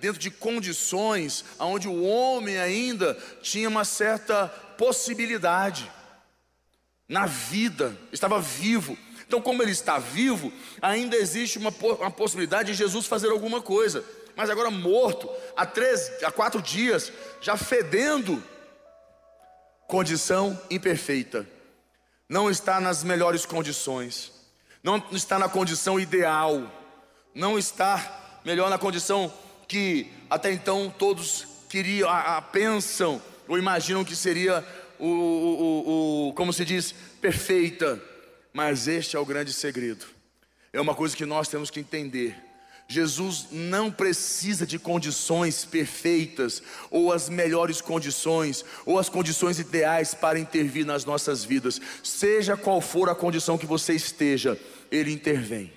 dentro de condições onde o homem ainda tinha uma certa possibilidade na vida, estava vivo. Então, como ele está vivo, ainda existe uma, uma possibilidade de Jesus fazer alguma coisa. Mas agora morto, há três, há quatro dias, já fedendo, condição imperfeita. Não está nas melhores condições, não está na condição ideal, não está melhor na condição que até então todos queriam, a, a pensam ou imaginam que seria o, o, o, como se diz, perfeita. Mas este é o grande segredo. É uma coisa que nós temos que entender. Jesus não precisa de condições perfeitas, ou as melhores condições, ou as condições ideais para intervir nas nossas vidas. Seja qual for a condição que você esteja, Ele intervém.